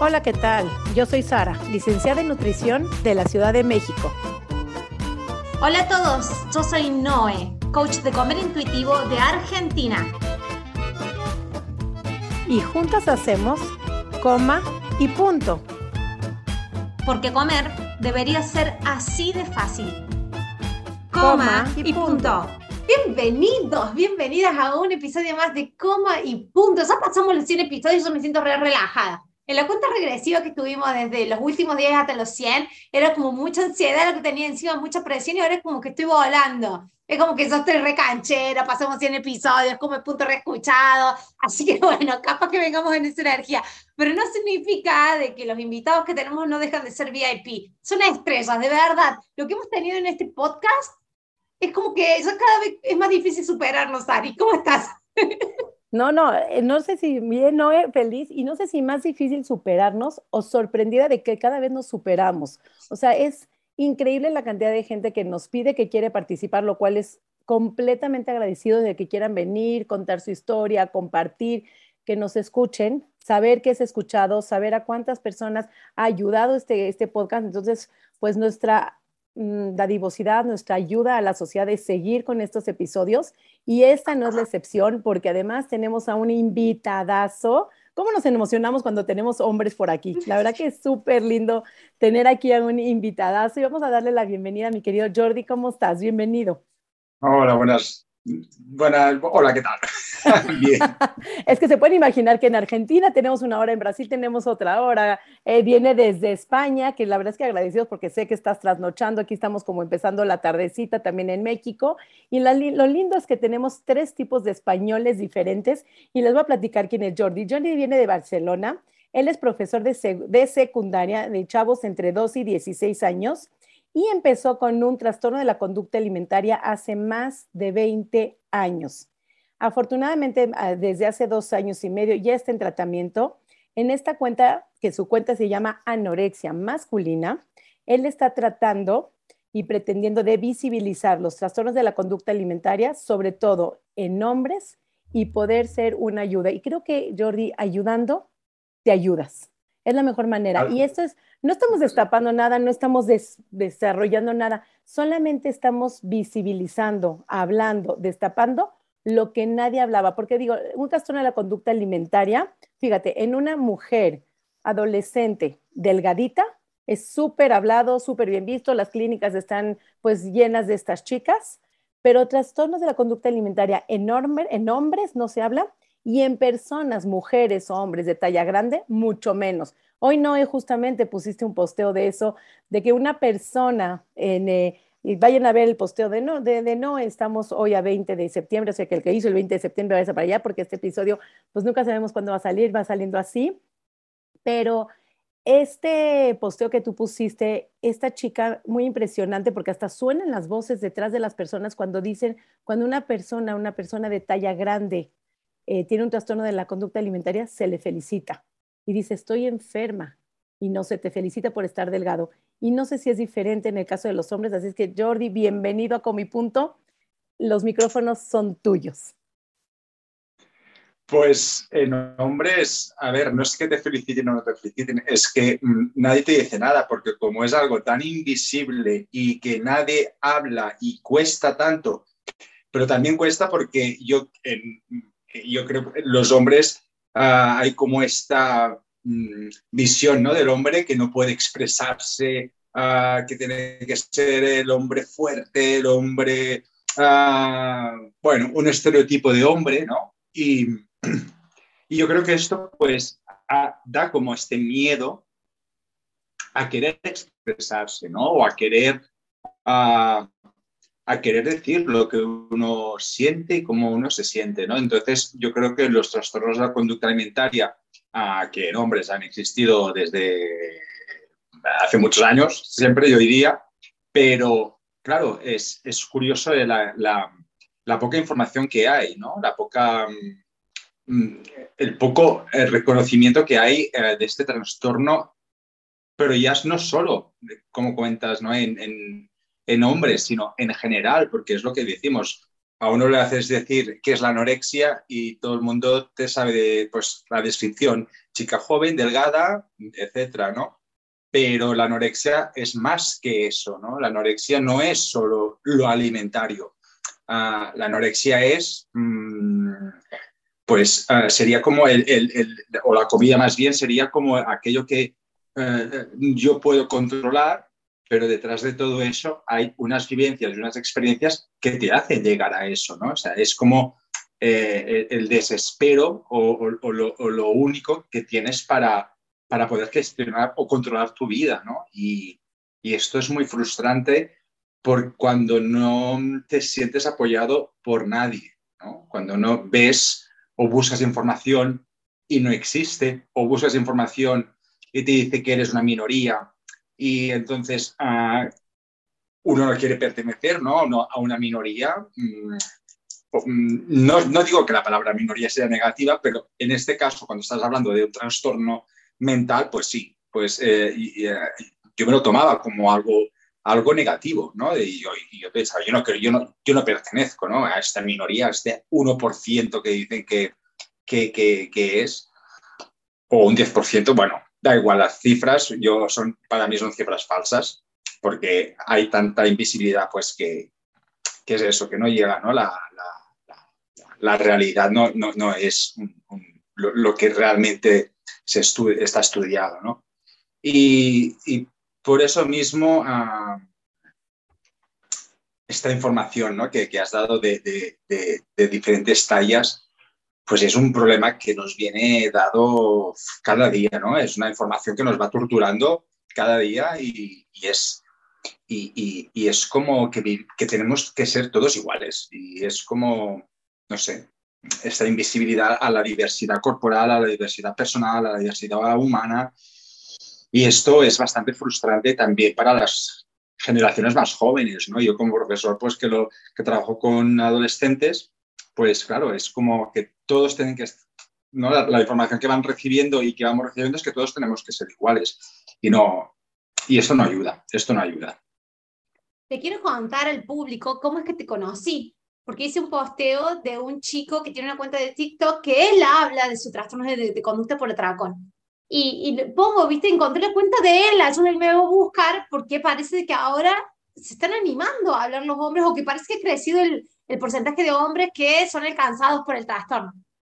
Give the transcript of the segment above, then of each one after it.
Hola, ¿qué tal? Yo soy Sara, licenciada en nutrición de la Ciudad de México. Hola a todos, yo soy Noé, coach de comer intuitivo de Argentina. Y juntas hacemos coma y punto. Porque comer debería ser así de fácil. Coma, y, punto. Bienvenidos, bienvenidas a un episodio más de Coma y Punto. Ya pasamos los 100 episodios y yo me siento re relajada. En la cuenta regresiva que tuvimos desde los últimos días hasta los 100, era como mucha ansiedad lo que tenía encima, mucha presión y ahora es como que estoy volando. Es como que yo estoy recanchera, pasamos 100 episodios, como el punto reescuchado. Así que bueno, capaz que vengamos en esa energía. Pero no significa de que los invitados que tenemos no dejan de ser VIP. Son estrellas, de verdad. Lo que hemos tenido en este podcast es como que ya cada vez es más difícil superarnos, Ari. ¿Cómo estás? No, no, eh, no sé si bien, no, feliz y no sé si más difícil superarnos o sorprendida de que cada vez nos superamos. O sea, es increíble la cantidad de gente que nos pide que quiere participar, lo cual es completamente agradecido de que quieran venir, contar su historia, compartir, que nos escuchen, saber que es escuchado, saber a cuántas personas ha ayudado este, este podcast. Entonces, pues nuestra dadivosidad, nuestra ayuda a la sociedad de seguir con estos episodios. Y esta no es la excepción, porque además tenemos a un invitadazo. ¿Cómo nos emocionamos cuando tenemos hombres por aquí? La verdad que es súper lindo tener aquí a un invitadazo. Y vamos a darle la bienvenida a mi querido Jordi. ¿Cómo estás? Bienvenido. Hola, buenas. Buenas, hola, ¿qué tal? Bien. es que se pueden imaginar que en Argentina tenemos una hora, en Brasil tenemos otra hora, eh, viene desde España, que la verdad es que agradecidos porque sé que estás trasnochando, aquí estamos como empezando la tardecita también en México, y lo lindo es que tenemos tres tipos de españoles diferentes, y les voy a platicar quién es Jordi. Jordi viene de Barcelona, él es profesor de, de secundaria de chavos entre 12 y 16 años, y empezó con un trastorno de la conducta alimentaria hace más de 20 años. Afortunadamente, ah, desde hace dos años y medio ya está en tratamiento. En esta cuenta, que su cuenta se llama anorexia masculina, él está tratando y pretendiendo de visibilizar los trastornos de la conducta alimentaria, sobre todo en hombres, y poder ser una ayuda. Y creo que, Jordi, ayudando, te ayudas. Es la mejor manera. Y esto es, no estamos destapando nada, no estamos desarrollando nada, solamente estamos visibilizando, hablando, destapando lo que nadie hablaba. Porque digo, un trastorno de la conducta alimentaria, fíjate, en una mujer adolescente delgadita, es súper hablado, súper bien visto, las clínicas están pues llenas de estas chicas, pero trastornos de la conducta alimentaria en, en hombres no se habla y en personas, mujeres o hombres de talla grande, mucho menos. Hoy no, justamente pusiste un posteo de eso, de que una persona en... Eh, vayan a ver el posteo de no, de, no, estamos hoy a 20 de septiembre, o sea que el que hizo el 20 de septiembre vaya para allá, porque este episodio, pues nunca sabemos cuándo va a salir, va saliendo así, pero este posteo que tú pusiste, esta chica, muy impresionante, porque hasta suenan las voces detrás de las personas cuando dicen, cuando una persona, una persona de talla grande, eh, tiene un trastorno de la conducta alimentaria, se le felicita y dice, estoy enferma y no se te felicita por estar delgado. Y no sé si es diferente en el caso de los hombres, así es que Jordi, bienvenido a Comi Punto. Los micrófonos son tuyos. Pues en hombres, a ver, no es que te feliciten o no te feliciten, es que mm, nadie te dice nada, porque como es algo tan invisible y que nadie habla y cuesta tanto, pero también cuesta porque yo, yo creo que los hombres Ah, hay como esta mm, visión ¿no? del hombre que no puede expresarse, ah, que tiene que ser el hombre fuerte, el hombre, ah, bueno, un estereotipo de hombre, ¿no? Y, y yo creo que esto pues da como este miedo a querer expresarse, ¿no? O a querer querer decir lo que uno siente y cómo uno se siente, ¿no? Entonces, yo creo que los trastornos de la conducta alimentaria, que en hombres han existido desde hace muchos años, siempre yo diría, pero claro, es, es curioso la, la, poca información que hay, ¿no? La poca, mm, el poco reconocimiento que hay eh, de este trastorno, pero ya no solo, como cuentas, ¿no? en hombres, sino en general, porque es lo que decimos. A uno le haces decir qué es la anorexia y todo el mundo te sabe pues, la descripción. chica joven, delgada, etcétera, ¿no? Pero la anorexia es más que eso, ¿no? La anorexia no es solo lo alimentario. Ah, la anorexia es, mm, pues ah, sería como el, o la comida más bien sería como aquello que eh, yo puedo controlar, pero detrás de todo eso hay unas vivencias y unas experiencias que te hacen llegar a eso, ¿no? O sea, es como eh, el desespero o, lo, único que tienes para, para poder gestionar o controlar tu vida, ¿no? Y, esto es muy frustrante por cuando no te sientes apoyado por nadie, ¿no? Cuando no ves o buscas información y no existe, o buscas información y te dice que eres una minoría y entonces ah, uno no quiere pertenecer ¿no? a una minoría. Mm, mm, no, no, digo que la palabra minoría sea negativa, pero en este caso, cuando estás hablando de un trastorno mental, pues sí, pues eh, eh, yo me lo tomaba como algo, algo negativo, ¿no? Y yo, yo pensaba, yo no, yo, no, yo no pertenezco ¿no? a esta minoría, a este 1% que dicen que, que, que, que es, o un 10%, bueno, da igual las cifras, yo son, para mí son cifras falsas, porque hay tanta invisibilidad, pues que, es eso, que no llega, ¿no? La, la, realidad no, no, es lo, que realmente se está estudiado, ¿no? Y, por eso mismo ah, esta información ¿no? que, has dado de, de diferentes tallas pues es un problema que nos viene dado cada día, ¿no? Es una información que nos va torturando cada día y, es, y, es como que, que, tenemos que ser todos iguales. Y es como, no sé, esta invisibilidad a la diversidad corporal, a la diversidad personal, a la diversidad humana. Y esto es bastante frustrante también para las generaciones más jóvenes, ¿no? Yo como profesor, pues que, lo, que trabajo con adolescentes, pues claro, es como que todos tienen que, ¿no? La, información que van recibiendo y que vamos recibiendo es que todos tenemos que ser iguales y no, y esto no ayuda, esto no ayuda. Te quiero contar al público cómo es que te conocí, porque hice un posteo de un chico que tiene una cuenta de TikTok que él habla de su trastorno de, conducta por atracón. Y, y pongo, viste, encontré la cuenta de él, ayúdenme a buscar, porque parece que ahora se están animando a hablar los hombres o que parece que ha crecido el, el porcentaje de hombres que son alcanzados por el trastorno.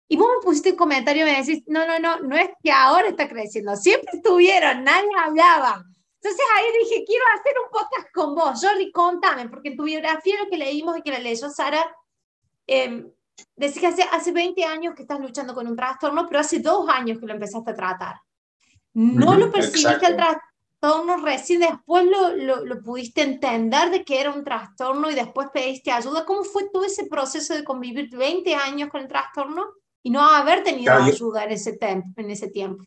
Y vos me pusiste un comentario y me decís, no, no, no, no es que ahora está creciendo, siempre estuvieron, nadie hablaba. Entonces ahí dije, quiero hacer un podcast con vos. Jordi, contame, porque en tu biografía lo que leímos y que la leyó Sara, eh, decís que hace, hace 20 años que estás luchando con un trastorno, pero hace dos años que lo empezaste a tratar. No lo percibiste el trastorno trastorno, recién después lo, lo, pudiste entender de que era un trastorno y después pediste ayuda. ¿Cómo fue todo ese proceso de convivir 20 años con el trastorno y no haber tenido ayuda en ese, en ese tiempo?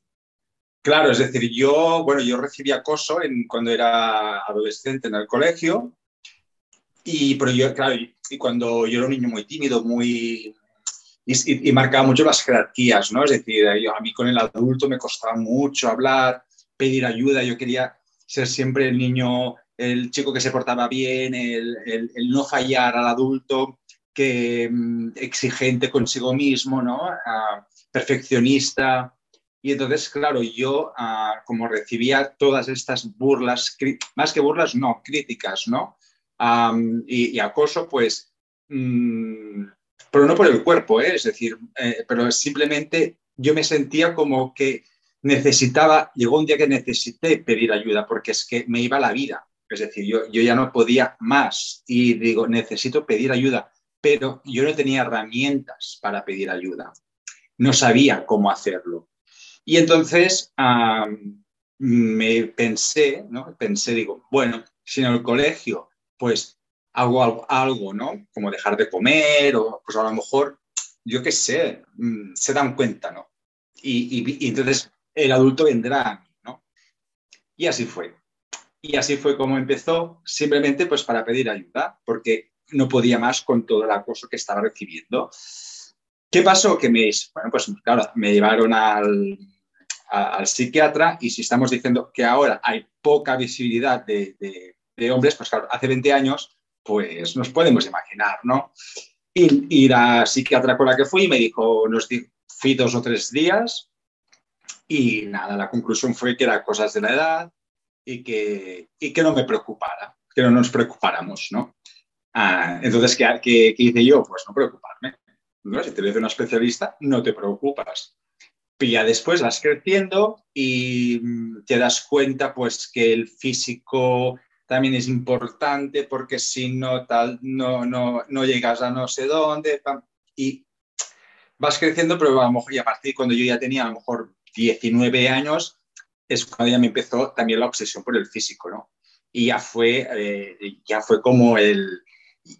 Claro, es decir, yo, bueno, yo recibí acoso en, cuando era adolescente en el colegio y, pero yo, claro, y cuando yo era un niño muy tímido, muy, y, y, marcaba mucho las jerarquías, ¿no? Es decir, yo, a mí con el adulto me costaba mucho hablar, pedir ayuda, yo quería ser siempre el niño, el chico que se portaba bien, el, no fallar al adulto, que mm, exigente consigo mismo, ¿no? Ah, perfeccionista. Y entonces, claro, yo ah, como recibía todas estas burlas, más que burlas, no, críticas, ¿no? y, acoso, pues, mm, pero no por el cuerpo, ¿eh? es decir, eh, pero simplemente yo me sentía como que necesitaba, llegó un día que necesité pedir ayuda porque es que me iba la vida. Es decir, yo, yo ya no podía más y digo, necesito pedir ayuda, pero yo no tenía herramientas para pedir ayuda. No sabía cómo hacerlo. Y entonces me pensé, ¿no? Pensé, digo, bueno, si en el colegio, pues hago algo, algo, ¿no? Como dejar de comer o pues a lo mejor, yo qué sé, mm, se dan cuenta, ¿no? y, y entonces el adulto vendrá a mí, ¿no? Y así fue. Y así fue como empezó, simplemente pues para pedir ayuda, porque no podía más con todo el acoso que estaba recibiendo. ¿Qué pasó? Que me, bueno, pues claro, me llevaron al, al psiquiatra y si estamos diciendo que ahora hay poca visibilidad de, de, hombres, pues claro, hace 20 años, pues nos podemos imaginar, ¿no? Y, y, la psiquiatra con la que fui me dijo, nos fui dos o tres días Y nada, la conclusión fue que eran cosas de la edad y que, y que no me preocupara, que no nos preocupáramos, ¿no? Ah, entonces, ¿qué, ¿qué, hice yo? Pues no preocuparme. ¿no? Si te ves un especialista, no te preocupas. Y ya después vas creciendo y mm, te das cuenta pues que el físico también es importante porque si no, tal, no, no, no llegas a no sé dónde. Y vas creciendo, pero a lo mejor, y a partir cuando yo ya tenía a lo mejor 19 años, es cuando ya me empezó también la obsesión por el físico, ¿no? Y ya fue, eh, ya fue como el,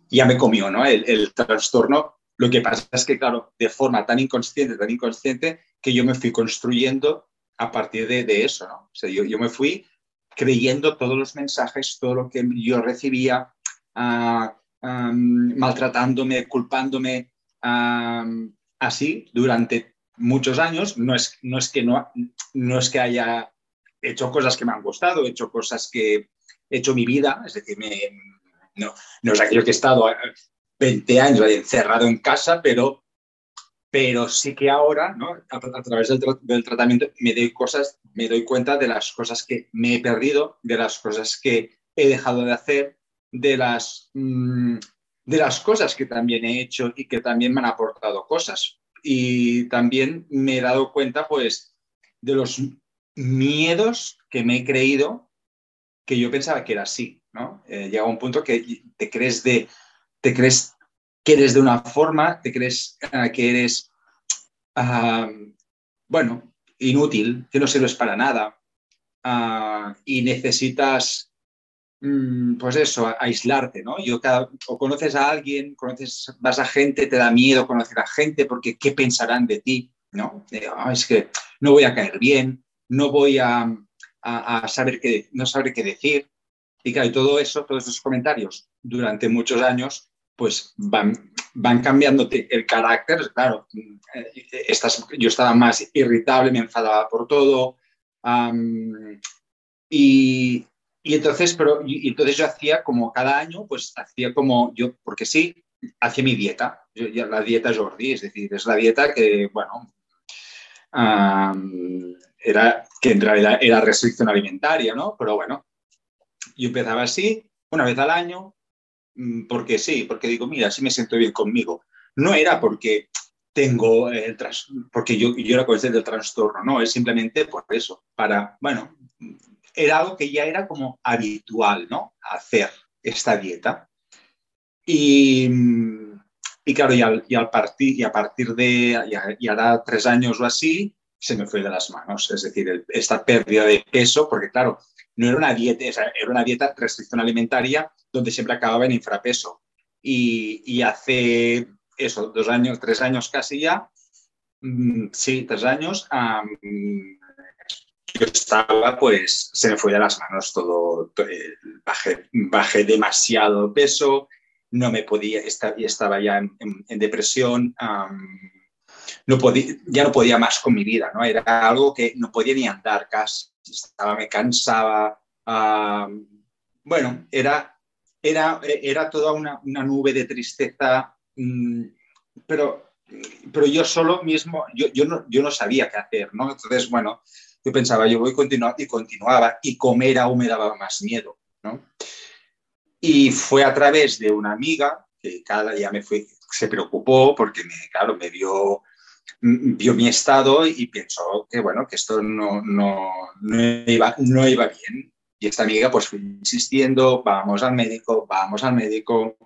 ya me comió, ¿no? El, el, trastorno. Lo que pasa es que, claro, de forma tan inconsciente, tan inconsciente, que yo me fui construyendo a partir de, eso, ¿no? O sea, yo, yo, me fui creyendo todos los mensajes, todo lo que yo recibía, uh, um, maltratándome, culpándome, um, así durante muchos años. No es, no, es que no, no es que haya hecho cosas que me han gustado, he hecho cosas que he hecho mi vida, es decir, no, no es aquello que he estado 20 años encerrado en casa, pero, pero sí que ahora, ¿no? a, través del, del, tratamiento, me doy, cosas, me doy cuenta de las cosas que me he perdido, de las cosas que he dejado de hacer, de las, mmm, de las cosas que también he hecho y que también me han aportado cosas. Y también me he dado cuenta, pues, de los miedos que me he creído que yo pensaba que era así. Eh, llega un punto que te crees de, te crees que eres de una forma, te crees uh, que eres, uh, bueno, inútil, que no sirves para nada uh, y necesitas pues eso, aislarte, ¿no? Yo o conoces a alguien, conoces, vas a gente, te da miedo conocer a gente porque qué pensarán de ti, ¿no? Es que no voy a caer bien, no voy a, a, saber qué, no saber qué decir. Y claro, y todo eso, todos esos comentarios durante muchos años, pues van, van cambiándote el carácter. Claro, eh, estás, yo estaba más irritable, me enfadaba por todo. Y, y entonces, pero, y, entonces yo hacía como cada año, pues hacía como yo, porque sí, hacía mi dieta, yo, la dieta Jordi, es decir, es la dieta que, bueno, um, era, que en realidad era restricción alimentaria, ¿no? Pero bueno, yo empezaba así, una vez al año, mm, porque sí, porque digo, mira, así me siento bien conmigo. No era porque tengo el tras, porque yo, yo era consciente del trastorno, no, es simplemente por eso, para, bueno, era algo que ya era como habitual, ¿no? Hacer esta dieta. Y, y claro, y, al, y, al partir, y a partir de, y ahora tres años o así, se me fue de las manos. Es decir, el, esta pérdida de peso, porque claro, no era una dieta, era una dieta restricción alimentaria donde siempre acababa en infrapeso. Y, y hace eso, dos años, tres años casi ya, mmm, sí, tres años, um, yo estaba, pues se me fue de las manos todo, eh, bajé, bajé, demasiado peso, no me podía, estaba ya en, depresión, no podía, ya no podía más con mi vida, ¿no? Era algo que no podía ni andar casi, estaba, me cansaba, bueno, era, era, era toda una, una nube de tristeza, um, pero, pero yo solo mismo, yo, yo, no, yo no sabía qué hacer, ¿no? Entonces, bueno, yo pensaba, yo voy a continuar y continuaba y comer aún me daba más miedo, ¿no? Y fue a través de una amiga que cada día me fue, se preocupó porque, me, claro, me vio, vio mi estado y pensó que, bueno, que esto no, no, no, iba, no iba bien. Y esta amiga pues fue insistiendo, vamos al médico, vamos al médico.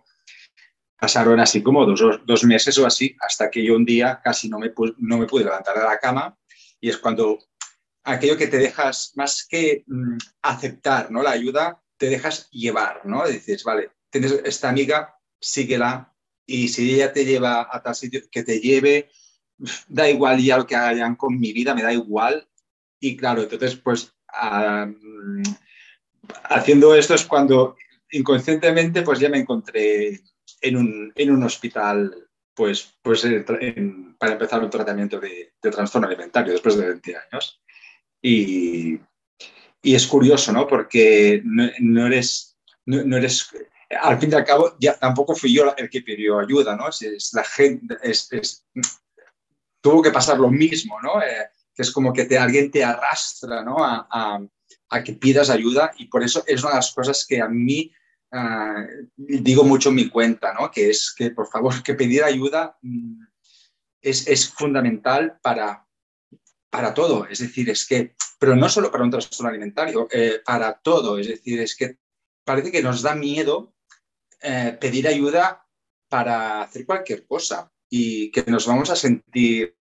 Pasaron así como dos, dos meses o así, hasta que yo un día casi no me, no me pude levantar de la cama y es cuando aquello que te dejas, más que mm, aceptar ¿no? la ayuda, te dejas llevar, ¿no? Dices, vale, tienes esta amiga, síguela, y si ella te lleva a tal sitio, que te lleve, da igual ya lo que hagan con mi vida, me da igual. Y claro, entonces, pues, haciendo esto es cuando inconscientemente, pues ya me encontré en un, hospital, pues, pues para empezar un tratamiento de, de trastorno alimentario después de 20 años. Y, y es curioso, ¿no? Porque no, no eres, no, no, eres, al fin y al cabo, ya tampoco fui yo el que pidió ayuda, ¿no? Es, es la gente, es, es, tuvo que pasar lo mismo, ¿no? Eh, que es como que te, alguien te arrastra ¿no? a, que pidas ayuda y por eso es una de las cosas que a mí ah, digo mucho en mi cuenta, ¿no? que es que por favor que pedir ayuda mm, es, es fundamental para, para todo, es decir, es que, pero no solo para un trastorno alimentario, eh, para todo, es decir, es que parece que nos da miedo eh, pedir ayuda para hacer cualquier cosa y que nos vamos a sentir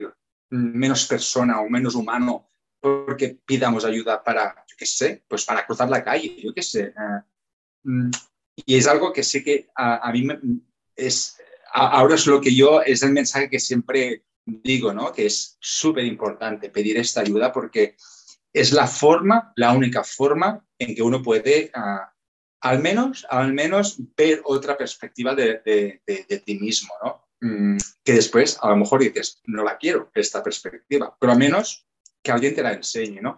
menos persona o menos humano porque pidamos ayuda para, yo qué sé, pues para cruzar la calle, yo qué sé. Eh, mm, y es algo que sé que a, mí es, ahora es lo que yo, es el mensaje que siempre digo, ¿no? Que es súper importante pedir esta ayuda porque es la forma, la única forma en que uno puede ah, al menos, al menos ver otra perspectiva de, ti mismo, ¿no? Mm, que después a lo mejor dices, no la quiero, esta perspectiva, pero al menos que alguien te la enseñe, ¿no?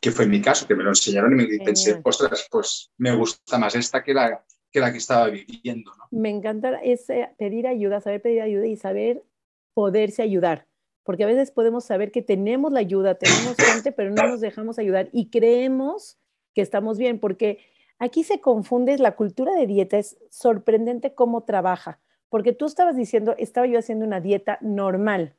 Que fue mi caso, que me lo enseñaron y me pensé, ostras, pues me gusta más esta que la que, la que estaba viviendo, ¿no? Me encanta ese pedir ayuda, saber pedir ayuda y saber poderse ayudar porque a veces podemos saber que tenemos la ayuda, tenemos gente, pero no nos dejamos ayudar y creemos que estamos bien, porque Aquí se confunde, la cultura de dieta es sorprendente cómo trabaja, porque tú estabas diciendo, estaba yo haciendo una dieta normal.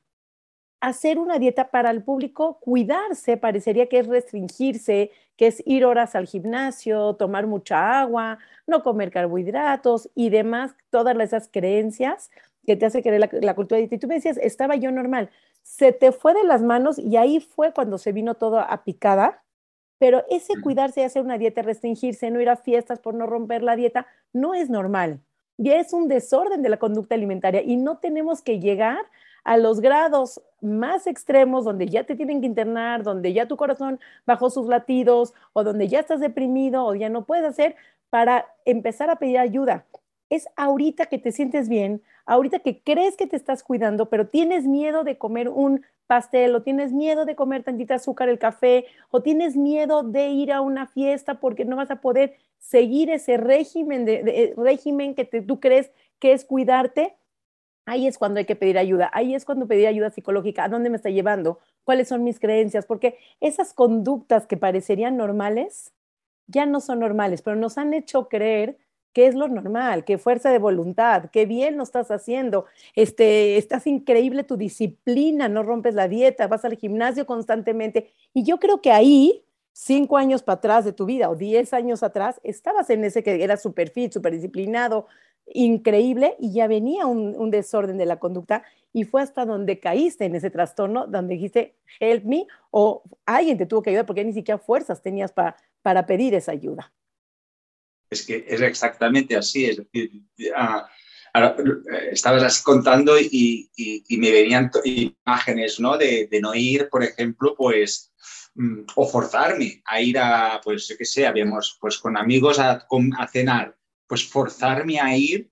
Hacer una dieta para el público, cuidarse, parecería que es restringirse, que es ir horas al gimnasio, tomar mucha agua, no comer carbohidratos y demás, todas esas creencias que te hace querer la, la cultura de dieta. Y tú me decías, estaba yo normal. Se te fue de las manos y ahí fue cuando se vino todo a picada pero ese cuidarse y hacer una dieta, restringirse, no ir a fiestas por no romper la dieta, no es normal. Y es un desorden de la conducta alimentaria y no tenemos que llegar a los grados más extremos donde ya te tienen que internar, donde ya tu corazón bajó sus latidos o donde ya estás deprimido o ya no puedes hacer para empezar a pedir ayuda. Es ahorita que te sientes bien, ahorita que crees que te estás cuidando, pero tienes miedo de comer un pastel o tienes miedo de comer tantita azúcar el café o tienes miedo de ir a una fiesta porque no vas a poder seguir ese régimen, de, eh, régimen que tú crees que es cuidarte, ahí es cuando hay que pedir ayuda, ahí es cuando pedir ayuda psicológica, ¿a dónde me está llevando? ¿Cuáles son mis creencias? Porque esas conductas que parecerían normales ya no son normales, pero nos han hecho creer qué es lo normal, qué fuerza de voluntad, qué bien lo estás haciendo, este, estás increíble tu disciplina, no rompes la dieta, vas al gimnasio constantemente. Y yo creo que ahí, cinco años para atrás de tu vida o diez años atrás, estabas en ese que era súper fit, súper disciplinado, increíble, y ya venía un, un desorden de la conducta y fue hasta donde caíste en ese trastorno, donde dijiste, help me, o alguien te tuvo que ayudar porque ni siquiera fuerzas tenías para, para pedir esa ayuda. Es que es exactamente así. Es decir, estabas así contando y, me venían imágenes ¿no? De, no ir, por ejemplo, pues mm, o forzarme a ir a, pues, yo qué sé, habíamos pues con amigos a, cenar, pues forzarme a ir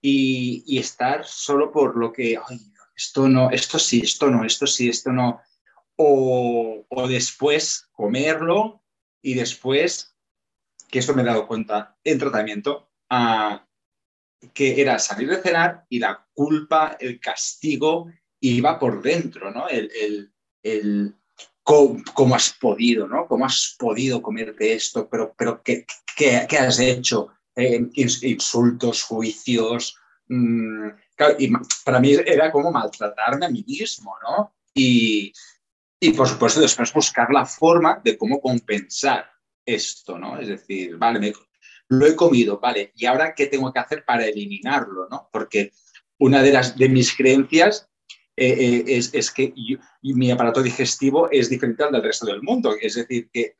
y, estar solo por lo que, esto no, esto sí, esto no, esto sí, esto no. O después comerlo y después que esto me he dado cuenta en tratamiento, que era salir de cenar y la culpa, el castigo iba por dentro, ¿no? El, el, cómo, has podido, ¿no? ¿Cómo has podido comerte esto? Pero, pero ¿qué, qué, has hecho? Eh, insultos, juicios. Mm, para mí era como maltratarme a mí mismo, ¿no? Y, y por supuesto después buscar la forma de cómo compensar esto, ¿no? Es decir, vale, lo he comido, vale, ¿y ahora qué tengo que hacer para eliminarlo, ¿no? Porque una de, las, de mis creencias eh, eh, es, que mi aparato digestivo es diferente al del resto del mundo. Es decir, que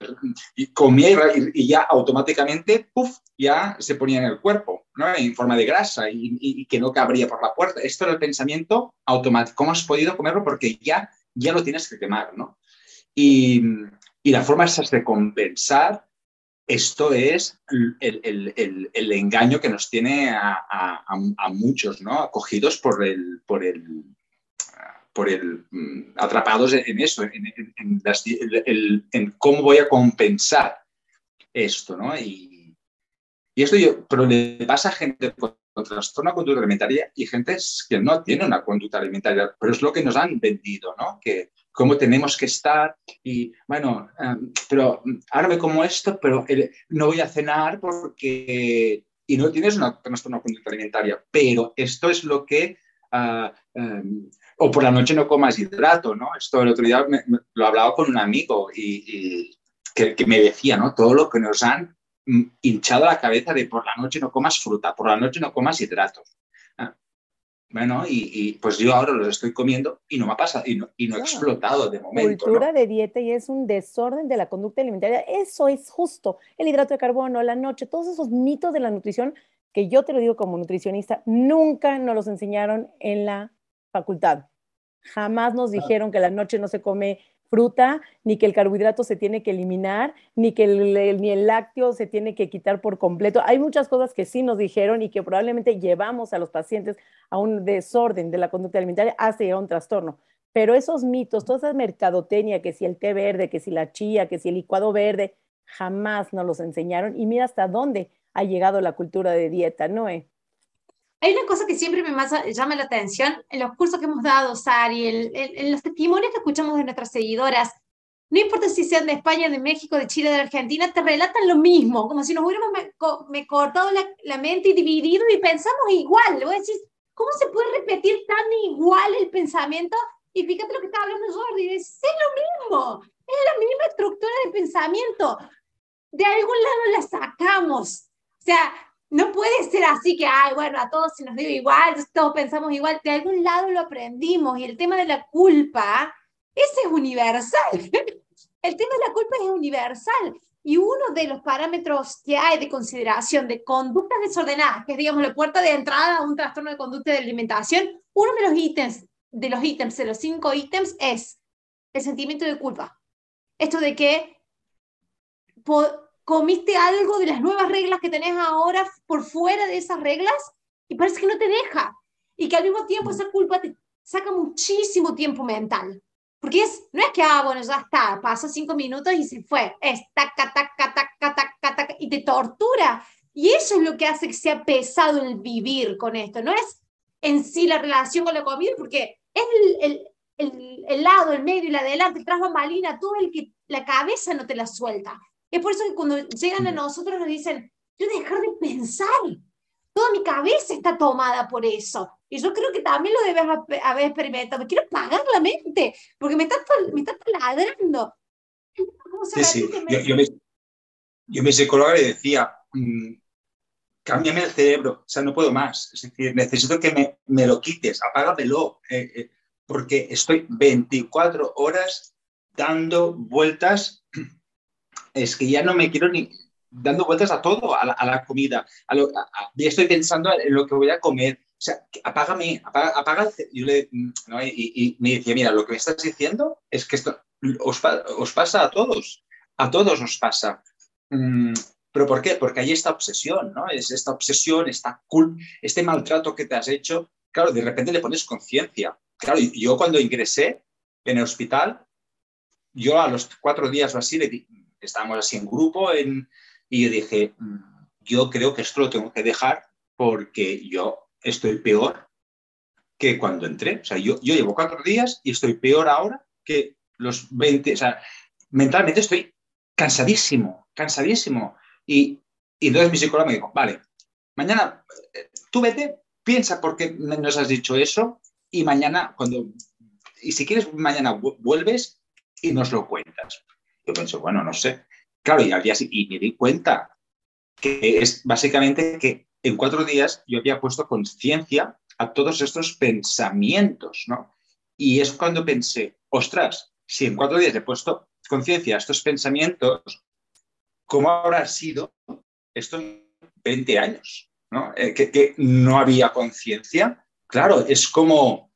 comía y, ya automáticamente, puff, ya se ponía en el cuerpo, ¿no? En forma de grasa y, y, que no cabría por la puerta. Esto era el pensamiento automático. ¿Cómo has podido comerlo? Porque ya, ya lo tienes que quemar, ¿no? Y, y la forma es de compensar, esto es el, engaño que nos tiene a, muchos, ¿no? Acogidos por el, por el, por el mm, atrapados en eso, en, cómo voy a compensar esto, ¿no? Y, esto yo, pero le pasa a gente con trastorno conducta alimentaria y gente que no tiene una conducta alimentaria, pero es lo que nos han vendido, ¿no? Que cómo tenemos que estar y bueno, em, pero ahora me como esto, pero no voy a cenar porque y no tienes una trastorno conducta alimentaria, pero esto es lo que ah, em, o por la noche no comas hidrato, ¿no? Esto el otro día me, lo hablaba con un amigo y, que, que, me decía, ¿no? Todo lo que nos han mm, hinchado la cabeza de por la noche no comas fruta, por la noche no comas hidratos. Bueno, y, pues yo ahora los estoy comiendo y no me ha pasado, y no, y no he explotado de momento. Cultura de dieta y es un desorden de la conducta alimentaria. Eso es justo. El hidrato de carbono, la noche, todos esos mitos de la nutrición que yo te lo digo como nutricionista, nunca nos los enseñaron en la facultad. Jamás nos dijeron que la noche no se come fruta, ni que el carbohidrato se tiene que eliminar, ni que el, ni el lácteo se tiene que quitar por completo. Hay muchas cosas que sí nos dijeron y que probablemente llevamos a los pacientes a un desorden de la conducta alimentaria hasta un trastorno. Pero esos mitos, toda esa mercadotecnia, que si el té verde, que si la chía, que si el licuado verde, jamás nos los enseñaron. Y mira hasta dónde ha llegado la cultura de dieta, ¿no? Hay una cosa que siempre me más llama la atención en los cursos que hemos dado, Sari, en, los testimonios que escuchamos de nuestras seguidoras. No importa si sean de España, de México, de Chile, de Argentina, te relatan lo mismo, como si nos hubiéramos me, cortado la, mente y dividido y pensamos igual. Vos decís, ¿cómo se puede repetir tan igual el pensamiento? Y fíjate lo que está hablando Jordi, es lo mismo, es la misma estructura de pensamiento. De algún lado la sacamos. O sea, no puede ser así que, ay, bueno, a todos se nos dio igual, todos pensamos igual, de algún lado lo aprendimos y el tema de la culpa, ese es universal. el tema de la culpa es universal y uno de los parámetros que hay de consideración de conductas desordenadas, que es, digamos, la puerta de entrada a un trastorno de conducta de alimentación, uno de los ítems, de los ítems, de los cinco ítems, es el sentimiento de culpa. Esto de que comiste algo de las nuevas reglas que tenés ahora por fuera de esas reglas y parece que no te deja. Y que al mismo tiempo esa culpa te saca muchísimo tiempo mental. Porque es, no es que, ah, bueno, ya está, pasó cinco minutos y se fue. Es taca, taca, taca, taca, taca, y te tortura. Y eso es lo que hace que sea pesado el vivir con esto. No es en sí la relación con la comida, porque es el, el, el, el lado, el medio la adelante, el tras bambalina, todo el que la cabeza no te la suelta. Es por eso que cuando llegan a nosotros nos dicen, yo dejar de pensar. Toda mi cabeza está tomada por eso. Y yo creo que también lo debes haber experimentado. Quiero pagar la mente, porque me está, me está taladrando. Sí, sí. Yo, yo, mi, yo, mi, psicóloga le decía, mmm, cámbiame el cerebro, o sea, no puedo más. Es decir, necesito que me, me lo quites, apágamelo, eh, eh, porque estoy 24 horas dando vueltas es que ya no me quiero ni dando vueltas a todo, a la, comida. A lo, ya estoy pensando en lo que voy a comer. O sea, apágame, apaga, apaga yo le, ¿no? y, me decía, mira, lo que me estás diciendo es que esto os, os pasa a todos, a todos os pasa. Mm, ¿Pero por qué? Porque hay esta obsesión, ¿no? Es esta obsesión, esta este maltrato que te has hecho. Claro, de repente le pones conciencia. Claro, yo cuando ingresé en el hospital, yo a los cuatro días o así le, estábamos así en grupo y yo dije, mm, yo creo que esto lo tengo que dejar porque yo estoy peor que cuando entré. O sea, yo, yo llevo cuatro días y estoy peor ahora que los 20. O sea, mentalmente estoy cansadísimo, cansadísimo. Y, y entonces mi psicólogo me dijo, vale, mañana eh, tú vete, piensa por qué nos has dicho eso y mañana cuando... Y si quieres, mañana vuelves y nos lo cuentas. Yo pienso, bueno, no sé. Claro, y, al día, y me di cuenta que es básicamente que en cuatro días yo había puesto conciencia a todos estos pensamientos, ¿no? Y es cuando pensé, ostras, si en cuatro días he puesto conciencia a estos pensamientos, ¿cómo habrá sido estos 20 años? ¿no? Eh, que, no había conciencia. Claro, es como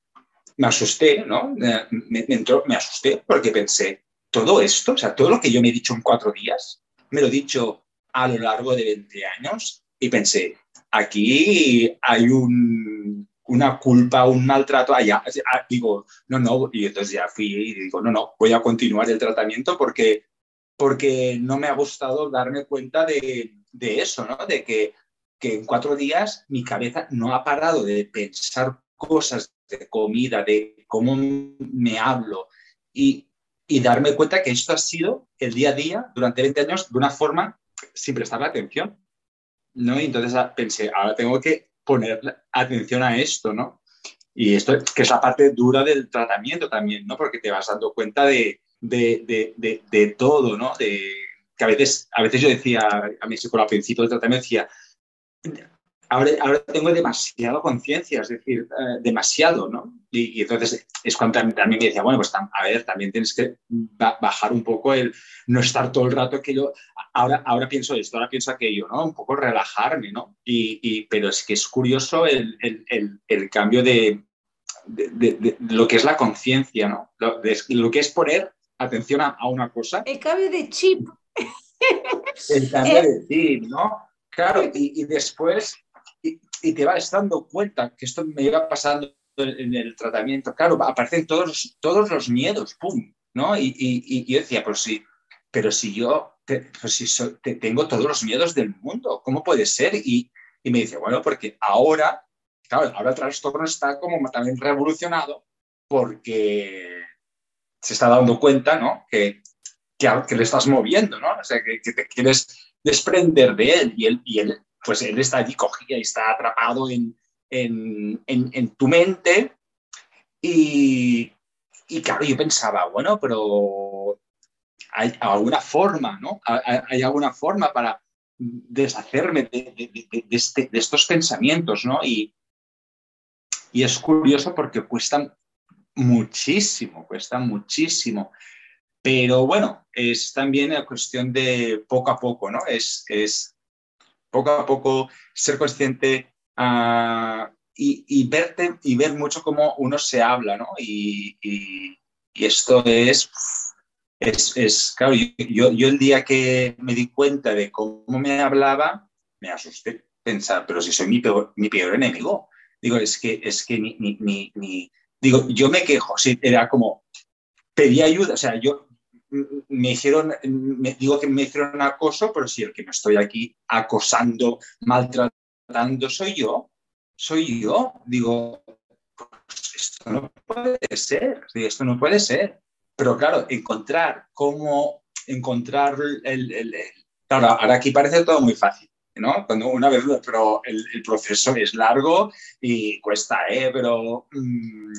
me asusté, ¿no? Eh, me, entró, me asusté porque pensé, todo esto, o sea, todo lo que yo me he dicho en cuatro días, me lo he dicho a lo largo de 20 años y pensé, aquí hay un, una culpa, un maltrato allá. Ah, digo, no, no, y entonces ya fui y digo, no, no, voy a continuar el tratamiento porque, porque no me ha gustado darme cuenta de, de eso, ¿no? De que, que en cuatro días mi cabeza no ha parado de pensar cosas de comida, de cómo me hablo, y, y darme cuenta que esto ha sido el día a día durante 20 años de una forma sin prestarle atención. ¿no? Y entonces ah, pensé, ahora tengo que poner atención a esto, ¿no? Y esto que es la parte dura del tratamiento también, ¿no? Porque te vas dando cuenta de, de, de, de todo, ¿no? De, que a veces, a veces yo decía a mi psicólogo al principio del tratamiento, decía, ahora, ahora tengo demasiado conciencia, es decir, eh, demasiado, ¿no? Y, entonces es cuando también, me decía, bueno, pues a ver, también tienes que bajar un poco el no estar todo el rato que yo, ahora, ahora pienso esto, ahora pienso aquello, ¿no? Un poco relajarme, ¿no? Y, pero es que es curioso el, el, el, cambio de, de, lo que es la conciencia, ¿no? Lo, lo, que es poner atención a, a, una cosa. El cambio de chip. El cambio de chip, ¿no? Claro, y, y después y te vas dando cuenta que esto me iba pasando en el tratamiento. Claro, aparecen todos, todos los miedos, ¡pum! ¿no? Y, y, yo decía, pues sí, pero si yo pues si tengo todos los miedos del mundo, ¿cómo puede ser? Y, y, me dice, bueno, porque ahora, claro, ahora el trastorno está como también revolucionado porque se está dando cuenta, ¿no? Que, que, le estás moviendo, ¿no? O sea, que, que, te quieres desprender de él y él, y él pues él está allí cogido y está atrapado en, tu mente. Y, claro, yo pensaba, bueno, pero hay alguna forma, ¿no? Hay, alguna forma para deshacerme de, este, estos pensamientos, ¿no? Y, y es curioso porque cuestan muchísimo, cuesta muchísimo. Pero bueno, es también la cuestión de poco a poco, ¿no? Es, es poco a poco ser consciente uh, y, verte y ver mucho cómo uno se habla, ¿no? Y, esto es, es, es claro, yo, yo, el día que me di cuenta de cómo me hablaba, me asusté pensar, pero si soy mi peor, mi peor enemigo. Digo, es que, es que ni, ni, digo, yo me quejo, sí, era como, pedí ayuda, o sea, yo, me hicieron, me, digo que me hicieron acoso, pero si el que me estoy aquí acosando, maltratando soy yo, soy yo. Digo, pues esto no puede ser, esto no puede ser. Pero claro, encontrar cómo encontrar el, claro, ahora aquí parece todo muy fácil. ¿no? Cuando una vez, pero el, el proceso es largo y cuesta, ¿eh? Pero mm,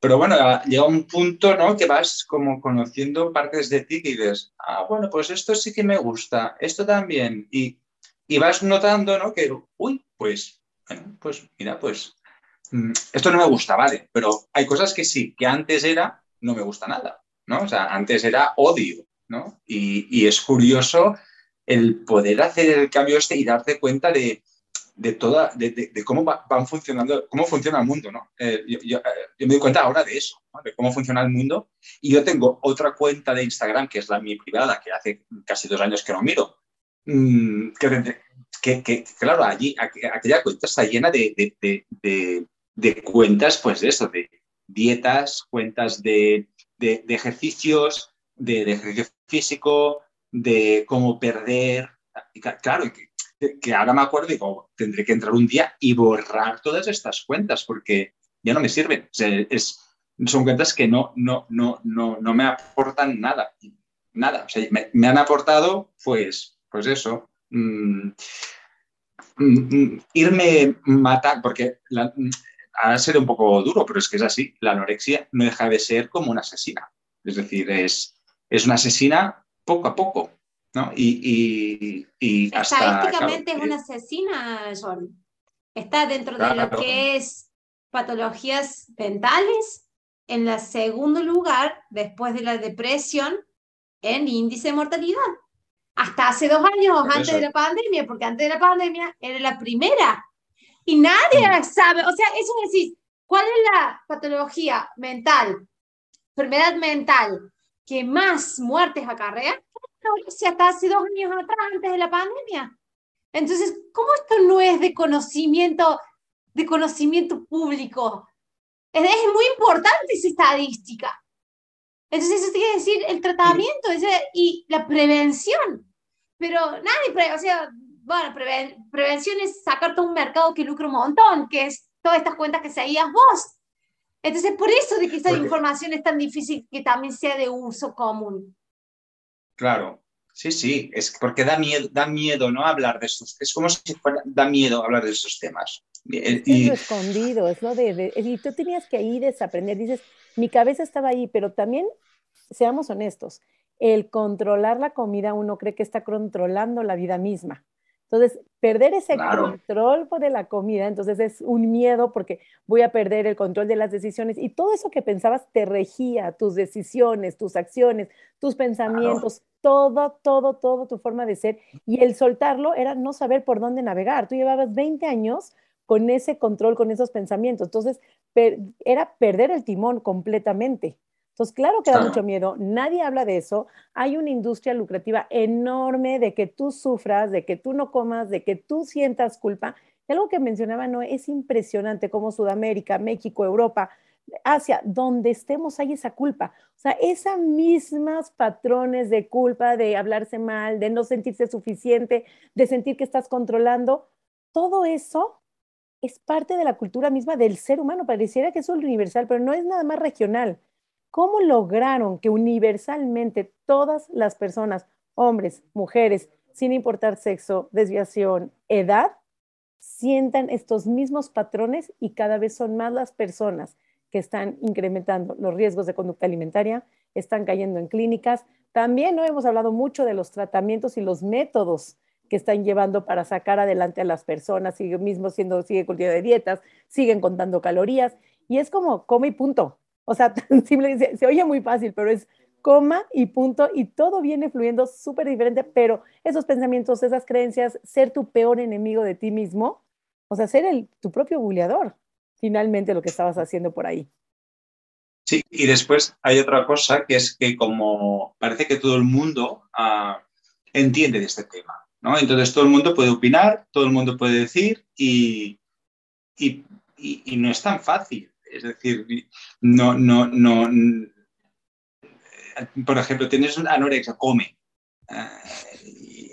pero bueno, llega un punto, ¿no? Que vas como conociendo partes de ti y dices, ah, bueno, pues esto sí que me gusta, esto también. Y, y vas notando, ¿no? Que, uy, pues, bueno, pues mira, pues mm, esto no me gusta, vale, pero hay cosas que sí, que antes era, no me gusta nada, ¿no? O sea, antes era odio, ¿no? Y, y es curioso el poder hacer el cambio este y darte cuenta de, de, toda, de, cómo van funcionando, cómo funciona el mundo, ¿no? Eh, eh, yo, me doy cuenta ahora de eso, de cómo funciona el mundo. Y yo tengo otra cuenta de Instagram, que es la mi privada, que hace casi dos años que no miro, mm, que, que, claro, allí, aquella cuenta está llena de, de, cuentas, pues de eso, de dietas, cuentas de, ejercicios, de, ejercicio físico, de cómo perder. Claro, que ahora me acuerdo y digo, tendré que entrar un día y borrar todas estas cuentas porque ya no me sirven. son cuentas que no, no, no, no, no me aportan nada. Nada. O sea, me, han aportado, pues, pues eso. Mm, mm, mm, irme matar, porque la, a ser un poco duro, pero es que es así. La anorexia no deja de ser como una asesina. Es decir, es, es una asesina poco a poco. ¿No? Y, y, Estadísticamente es una asesina, Jordi. Está dentro de lo que es patologías mentales, en el segundo lugar, después de la depresión, en índice de mortalidad. Hasta hace dos años, antes de la pandemia, porque antes de la pandemia era la primera. Y nadie mm. sabe, o sea, eso es decir, ¿cuál es la patología mental, enfermedad mental que más muertes acarrea? Si hasta hace dos años atrás, antes de la pandemia. Entonces, ¿cómo esto no es de conocimiento, de conocimiento público? Es, es muy importante esa estadística. Entonces, eso quiere decir el tratamiento y la prevención. Pero nadie, o sea, bueno, prevención es sacarte un mercado que lucra un montón, que es todas estas cuentas que seguías vos. Entonces, por eso de que esa información es tan difícil que también sea de uso común. Claro, sí, sí, es porque da miedo, da miedo no hablar de esos, es como si fuera, da miedo hablar de esos temas. Es, lo escondido, es lo de, y tú tenías que ahí desaprender, dices, mi cabeza estaba ahí, pero también, seamos honestos, el controlar la comida uno cree que está controlando la vida misma. Entonces, perder ese control de la comida, entonces es un miedo porque voy a perder el control de las decisiones y todo eso que pensabas te regía, tus decisiones, tus acciones, tus pensamientos, todo, todo, todo tu forma de ser. Y el soltarlo era no saber por dónde navegar. Tú llevabas 20 años con ese control, con esos pensamientos. Entonces, era perder el timón completamente. Entonces, claro que da mucho miedo, nadie habla de eso. Hay una industria lucrativa enorme de que tú sufras, de que tú no comas, de que tú sientas culpa. Y algo que mencionaba no es impresionante como Sudamérica, México, Europa, Asia, donde estemos hay esa culpa. O sea, esas mismas patrones de culpa, de hablarse mal, de no sentirse suficiente, de sentir que estás controlando, todo eso es parte de la cultura misma del ser humano. Pareciera que es universal, pero no es nada más regional. ¿Cómo lograron que universalmente todas las personas, hombres, mujeres, sin importar sexo, desviación, edad, sientan estos mismos patrones y cada vez son más las personas que están incrementando los riesgos de conducta alimentaria, están cayendo en clínicas. También no hemos hablado mucho de los tratamientos y los métodos que están llevando para sacar adelante a las personas, sigue mismo siendo, sigue cultivo de dietas, siguen contando calorías, y es como come y punto. O sea, tan simple, se, se oye muy fácil, pero es coma y punto, y todo viene fluyendo súper diferente, pero esos pensamientos, esas creencias, ser tu peor enemigo de ti mismo, o sea, ser el, tu propio buleador, finalmente lo que estabas haciendo por ahí. Sí, y después hay otra cosa que es que como parece que todo el mundo ah, entiende de este tema, ¿no? Entonces todo el mundo puede opinar, todo el mundo puede decir y, y, y no es tan fácil. Es decir, no, no, no. Por ejemplo, tienes una anorexia, come.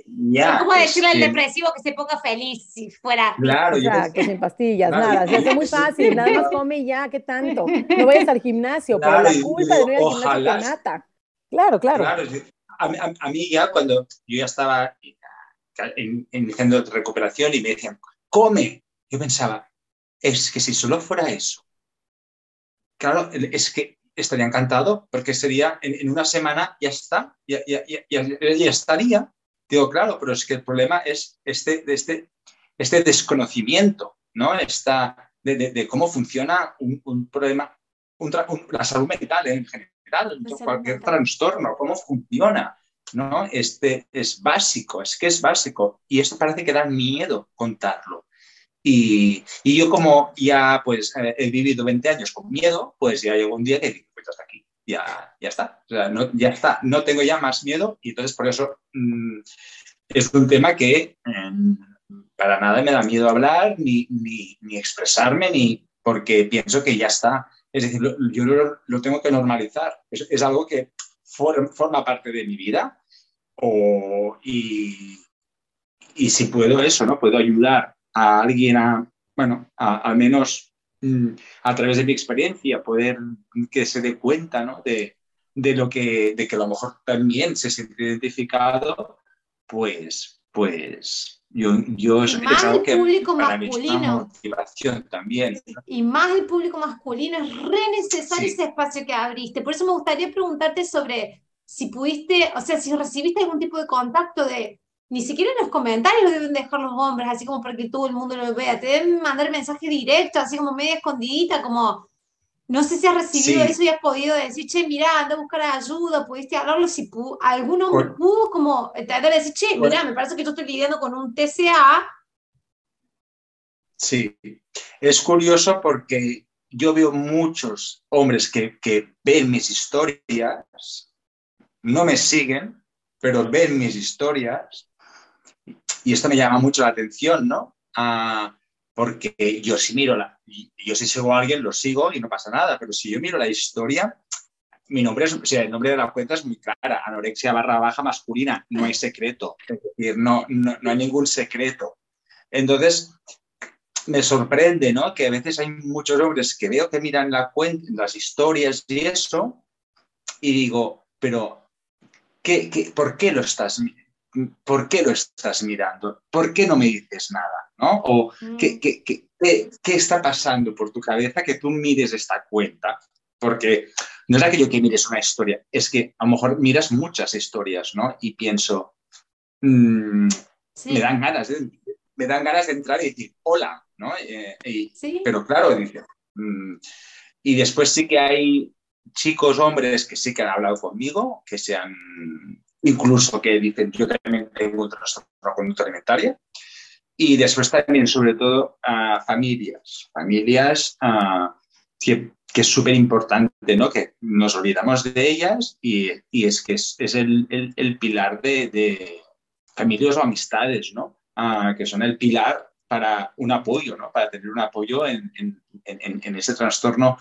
ya, ¿Cómo decirle al depresivo que se ponga feliz si fuera? Claro, que sin pastillas, nada. Se hace muy fácil, nada más come y ya, ¿qué tanto? No vayas al gimnasio, pero la culpa de no ir al gimnasio te mata. Claro, claro. claro a, mí ya cuando yo ya estaba iniciando recuperación y me decían, come, yo pensaba, es que si solo fuera eso, claro, es que estaría encantado porque sería en, una semana ya está, ya, ya, ya, estaría. Digo, claro, pero es que el problema es este, este, este desconocimiento, ¿no? Esta, de, cómo funciona un, problema, la salud mental en general, cualquier trastorno, cómo funciona. ¿no? Este es básico, es que es básico. Y esto parece que da miedo contarlo. Y, yo como ya pues eh, he vivido 20 años con miedo, pues ya llegó un día que dije, pues hasta aquí, ya, ya está, o sea, no, ya está, no tengo ya más miedo y entonces por eso mm, es un tema que mm, para nada me da miedo hablar, ni, ni, ni, expresarme, ni porque pienso que ya está. Es decir, yo lo, lo, tengo que normalizar, es, algo que forma parte de mi vida o, y, y si puedo eso, ¿no? Puedo ayudar a alguien a, bueno, al menos mm, a través de mi experiencia, poder que se dé cuenta ¿no? de, de, lo que, de que a lo mejor también se siente identificado, pues, pues yo, yo es, más el público masculino. motivación también. Y más el público masculino es re necesario ese espacio que abriste. Por eso me gustaría preguntarte sobre si pudiste, o sea, si recibiste algún tipo de contacto de ni siquiera en los comentarios deben dejar los hombres, así como para que todo el mundo lo vea. Te deben mandar mensaje directo, así como media escondidita, como no sé si has recibido eso y has podido decir, che, mira, anda a buscar ayuda, pudiste hablarlo, si pudo, algún hombre pudo como tratar de decir, che, mira, me parece que yo estoy lidiando con un TCA. Sí, es curioso porque yo veo muchos hombres que, que ven mis historias, no me siguen, pero ven mis historias y esto me llama mucho la atención, ¿no? Ah, porque yo si miro, la, yo si sigo a alguien, lo sigo y no pasa nada, pero si yo miro la historia, mi nombre es, o sea, el nombre de la cuenta es muy clara, anorexia barra baja masculina, no hay secreto, es decir, no, no, hay ningún secreto. Entonces, me sorprende, ¿no? Que a veces hay muchos hombres que veo que miran la cuenta, las historias y eso, y digo, pero ¿qué, por qué lo estás ¿Por qué lo estás mirando? ¿Por qué no me dices nada? ¿no? O mm. ¿qué, qué, qué, qué, está pasando por tu cabeza que tú mires esta cuenta? Porque no es aquello que mires una historia, es que a lo mejor miras muchas historias, ¿no? Y pienso, mm, me dan ganas de, me dan ganas de entrar y decir hola, ¿no? Eh, pero claro, dice, mm, y después sí que hay chicos, hombres que sí que han hablado conmigo, que se han, incluso que dicen, yo también tengo una conducta alimentaria. Y después también, sobre todo, a familias, familias que, que, es súper importante, ¿no? Que nos olvidamos de ellas y, y es que es, es el, el, el, pilar de, de, familias o amistades, ¿no? que son el pilar para un apoyo, ¿no? Para tener un apoyo en, en, en, en ese trastorno.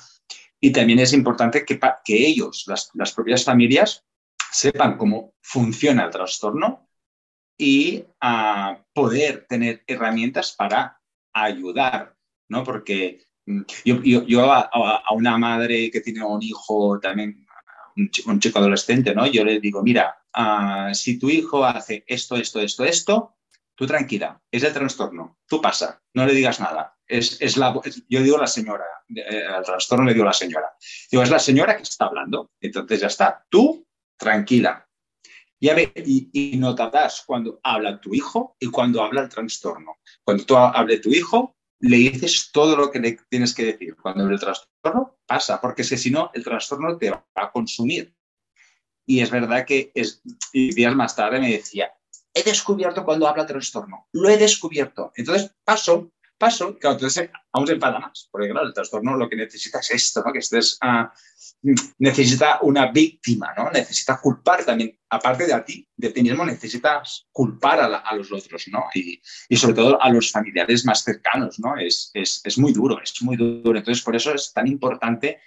Y también es importante que, que ellos, las, las propias familias, sepan cómo funciona el trastorno y a poder tener herramientas para ayudar, ¿no? Porque mm, yo, a, una madre que tiene un hijo también, un chico, adolescente, ¿no? Yo le digo, mira, uh, si tu hijo hace esto, esto, esto, esto, tú tranquila, es el trastorno, tú pasa, no le digas nada. Es, es la, yo digo la señora, eh, al trastorno le digo la señora. Digo, es la señora que está hablando, entonces ya está, tú tranquila. Y, a ver, y, y, notarás cuando habla tu hijo y cuando habla el trastorno. Cuando tú hable tu hijo, le dices todo lo que le tienes que decir. Cuando habla el trastorno, pasa, porque si no, el trastorno te va a consumir. Y es verdad que es, y días más tarde me decía, he descubierto cuando habla trastorno, lo he descubierto. Entonces paso paso, claro, entonces aún se enfada más, porque claro, el trastorno lo que necesita es esto, ¿no? que estés, uh, necesita una víctima, ¿no? necesita culpar también, aparte de a ti, de ti mismo, necesitas culpar a, a los otros, ¿no? Y, y, sobre todo a los familiares más cercanos, ¿no? Es, es, es, muy duro, es muy duro. Entonces, por eso es tan importante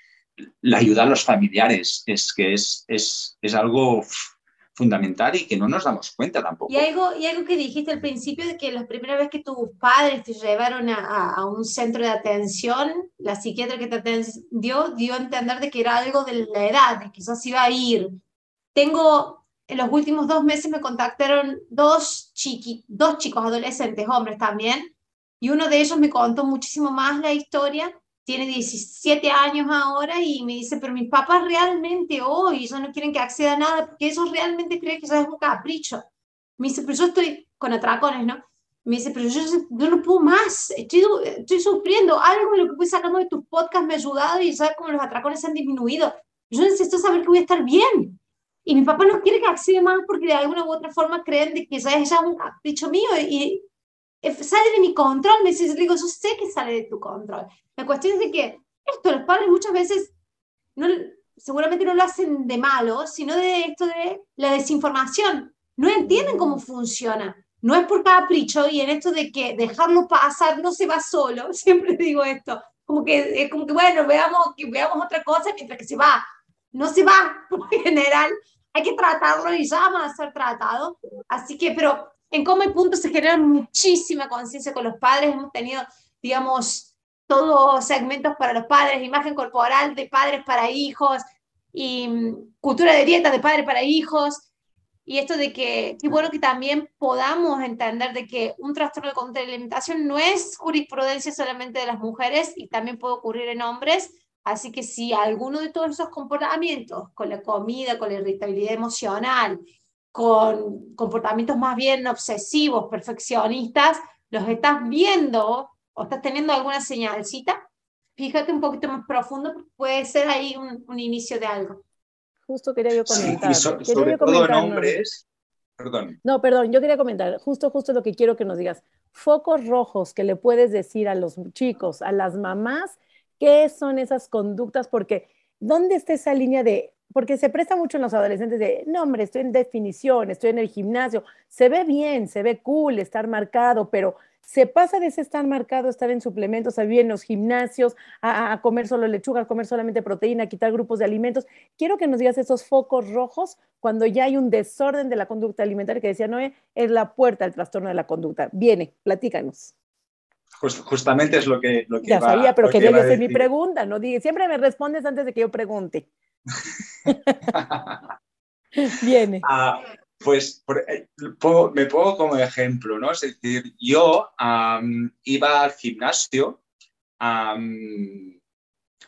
la ayuda a los familiares, es que es, es, es algo fundamental y que no nos damos cuenta tampoco. Y algo, y algo que dijiste al principio de que la primera vez que tus padres te llevaron a, a un centro de atención, la psiquiatra que te atendió dio a entender de que era algo de la edad, de que quizás iba a ir. Tengo, en los últimos dos meses me contactaron dos, chiqui, dos chicos adolescentes, hombres también, y uno de ellos me contó muchísimo más la historia tiene 17 años ahora y me dice, pero mis papás realmente hoy ya no quieren que acceda a nada porque ellos realmente creen que eso es un capricho. Me dice, pero yo estoy con atracones, ¿no? Me dice, pero yo, yo no puedo más, estoy, estoy sufriendo. Algo de lo que fui sacando de tus podcasts me ha ayudado y sabes cómo los atracones han disminuido. Yo necesito saber que voy a estar bien. Y mi papá no quiere que acceda más porque de alguna u otra forma creen de que ya es ya un capricho mío y sale de mi control. Me dice, digo, yo sé que sale de tu control. La cuestión es de que esto los padres muchas veces no, seguramente no lo hacen de malo, sino de esto de la desinformación. No entienden cómo funciona. No es por capricho y en esto de que dejarlo pasar no se va solo. Siempre digo esto. Como que, es como que bueno, veamos, que veamos otra cosa mientras que se va. No se va, por general. Hay que tratarlo y ya va a ser tratado. Así que, pero en Coma y Punto se genera muchísima conciencia con los padres. Hemos tenido, digamos, todos segmentos para los padres, imagen corporal de padres para hijos y mm, cultura de dieta de padres para hijos. Y esto de que, qué bueno que también podamos entender de que un trastorno de alimentación no es jurisprudencia solamente de las mujeres y también puede ocurrir en hombres. Así que si alguno de todos esos comportamientos, con la comida, con la irritabilidad emocional, con comportamientos más bien obsesivos, perfeccionistas, los estás viendo o estás teniendo alguna señalcita, fíjate un poquito más profundo, puede ser ahí un, un inicio de algo. Justo quería yo comentar. Sí, so, sobre todo en hombres. Perdón. No, perdón, yo quería comentar, justo, justo lo que quiero que nos digas. Focos rojos que le puedes decir a los chicos, a las mamás, qué son esas conductas, porque ¿dónde está esa línea de porque se presta mucho en los adolescentes de, no, hombre, estoy en definición, estoy en el gimnasio, se ve bien, se ve cool estar marcado, pero se pasa de ese estar marcado, estar en suplementos, a vivir en los gimnasios, a, a, comer solo lechuga, a comer solamente proteína, a quitar grupos de alimentos. Quiero que nos digas esos focos rojos cuando ya hay un desorden de la conducta alimentaria que decía Noé, es la puerta al trastorno de la conducta. Viene, platícanos. justamente es lo que... Lo que ya sabía, pero quería hacer mi pregunta, ¿no? Siempre me respondes antes de que yo pregunte. Viene. Ah, pues eh, me pongo como ejemplo, ¿no? Es decir, yo iba al gimnasio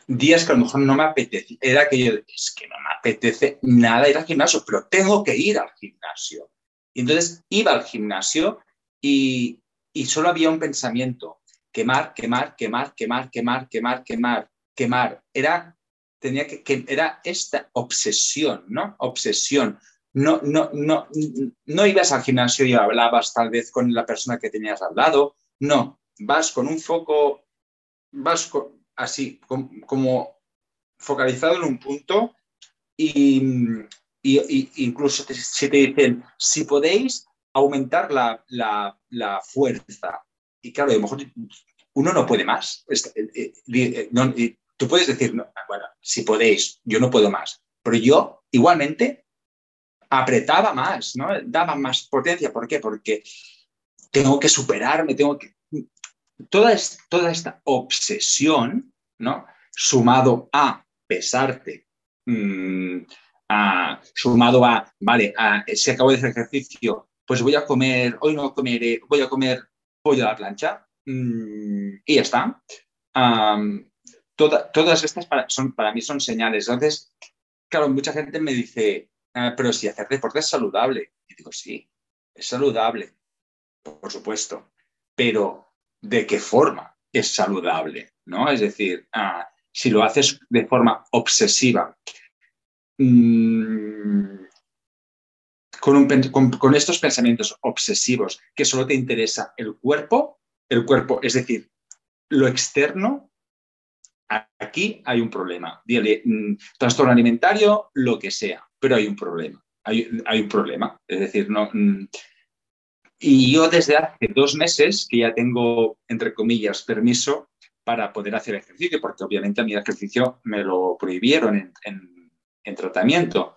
días que a lo mejor no me apetecía. Era que yo, es que no me apetece nada ir al gimnasio, pero tengo que ir al gimnasio. Y entonces iba al gimnasio y, y solo había un pensamiento, quemar, quemar, quemar, quemar, quemar, quemar, quemar, quemar. Era, tenía que, que era esta obsesión, ¿no? Obsesión. No, no, no, no ibas al gimnasio y hablabas tal vez con la persona que tenías al lado. No, vas con un foco, vas así, como, focalizado en un punto y, incluso si te dicen, si podéis aumentar la, la, fuerza. Y claro, a lo mejor uno no puede más. Eh, eh, eh, tú puedes decir, bueno, si podéis, yo no puedo más. Pero yo igualmente apretaba más, ¿no? Daba más potencia. ¿Por qué? Porque tengo que superarme, tengo que... Toda, esta obsesión, ¿no? Sumado a pesarte, mm, sumado a, vale, a, si acabo de hacer ejercicio, pues voy a comer, hoy no comeré, voy a comer pollo a la plancha mm, y ya está. Todas estas para, son, para mí son señales. Entonces, claro, mucha gente me dice, ah, pero si hacer deporte es saludable. Y digo, sí, es saludable, por supuesto, pero ¿de qué forma es saludable? ¿no? Es decir, ah, si lo haces de forma obsesiva, mmm, con, estos pensamientos obsesivos que solo te interesa el cuerpo, el cuerpo, es decir, lo externo, aquí hay un problema. Dile, mm, trastorno alimentario, lo que sea, pero hay un problema. Hay, un problema. Es decir, no. Mm, y yo desde hace dos meses que ya tengo, entre comillas, permiso para poder hacer ejercicio, porque obviamente a mí el ejercicio me lo prohibieron en, en tratamiento.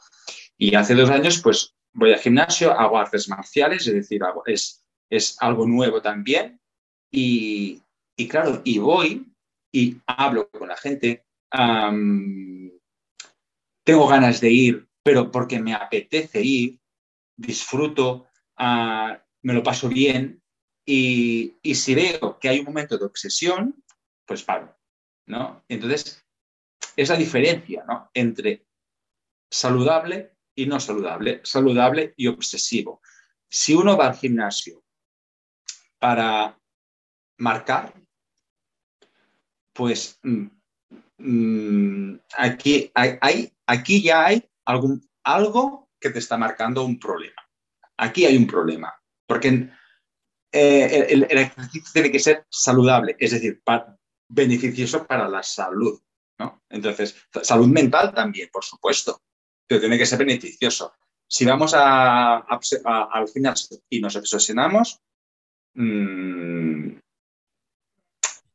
Y hace dos años, pues voy al gimnasio, hago artes marciales, es decir, es, es algo nuevo también. Y, claro, y voy y hablo con la gente. tengo ganas de ir, pero porque me apetece ir, disfruto, ah, me lo paso bien. Y, y, si veo que hay un momento de obsesión, pues paro. ¿no? Entonces, es la diferencia ¿no? entre saludable y no saludable, saludable y obsesivo. Si uno va al gimnasio para marcar, pues mm, mm, aquí, hay, aquí ya hay algo que te está marcando un problema. Aquí hay un problema, porque eh, el, ejercicio tiene que ser saludable, es decir, beneficioso para la salud. ¿no? Entonces, salud mental también, por supuesto pero tiene que ser beneficioso. Si vamos a, al final y nos obsesionamos, mm, eh,